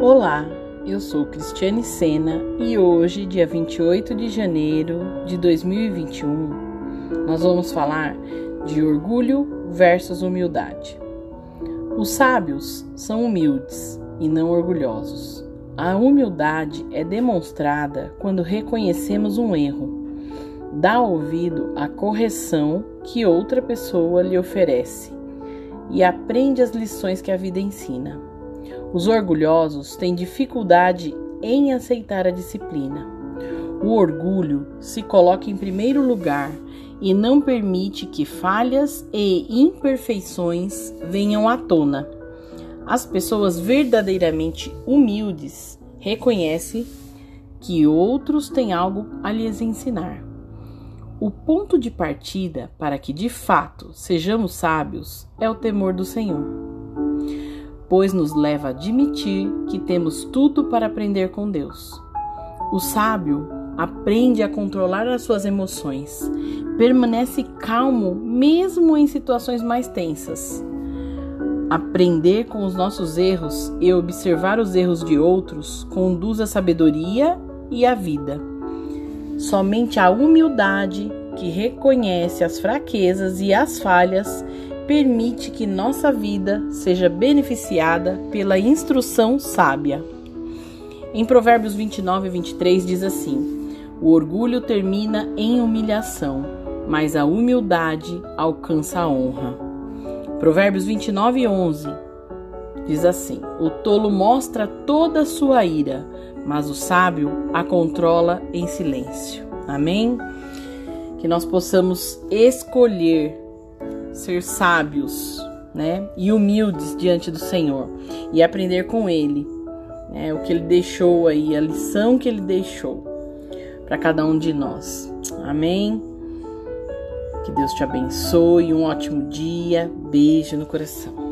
Olá, eu sou Cristiane Sena e hoje, dia 28 de janeiro de 2021, nós vamos falar de orgulho versus humildade. Os sábios são humildes e não orgulhosos. A humildade é demonstrada quando reconhecemos um erro, dá ouvido à correção que outra pessoa lhe oferece e aprende as lições que a vida ensina. Os orgulhosos têm dificuldade em aceitar a disciplina. O orgulho se coloca em primeiro lugar e não permite que falhas e imperfeições venham à tona. As pessoas verdadeiramente humildes reconhecem que outros têm algo a lhes ensinar. O ponto de partida para que de fato sejamos sábios é o temor do Senhor, pois nos leva a admitir que temos tudo para aprender com Deus. O sábio aprende a controlar as suas emoções, permanece calmo mesmo em situações mais tensas. Aprender com os nossos erros e observar os erros de outros conduz à sabedoria e à vida. Somente a humildade, que reconhece as fraquezas e as falhas, permite que nossa vida seja beneficiada pela instrução sábia. Em Provérbios 29 e 23 diz assim: O orgulho termina em humilhação, mas a humildade alcança a honra. Provérbios 29 e 11 diz assim: O tolo mostra toda a sua ira, mas o sábio a controla em silêncio. Amém? Que nós possamos escolher ser sábios, né? E humildes diante do Senhor e aprender com Ele, né? O que Ele deixou aí, a lição que Ele deixou para cada um de nós. Amém? Que Deus te abençoe, um ótimo dia, beijo no coração.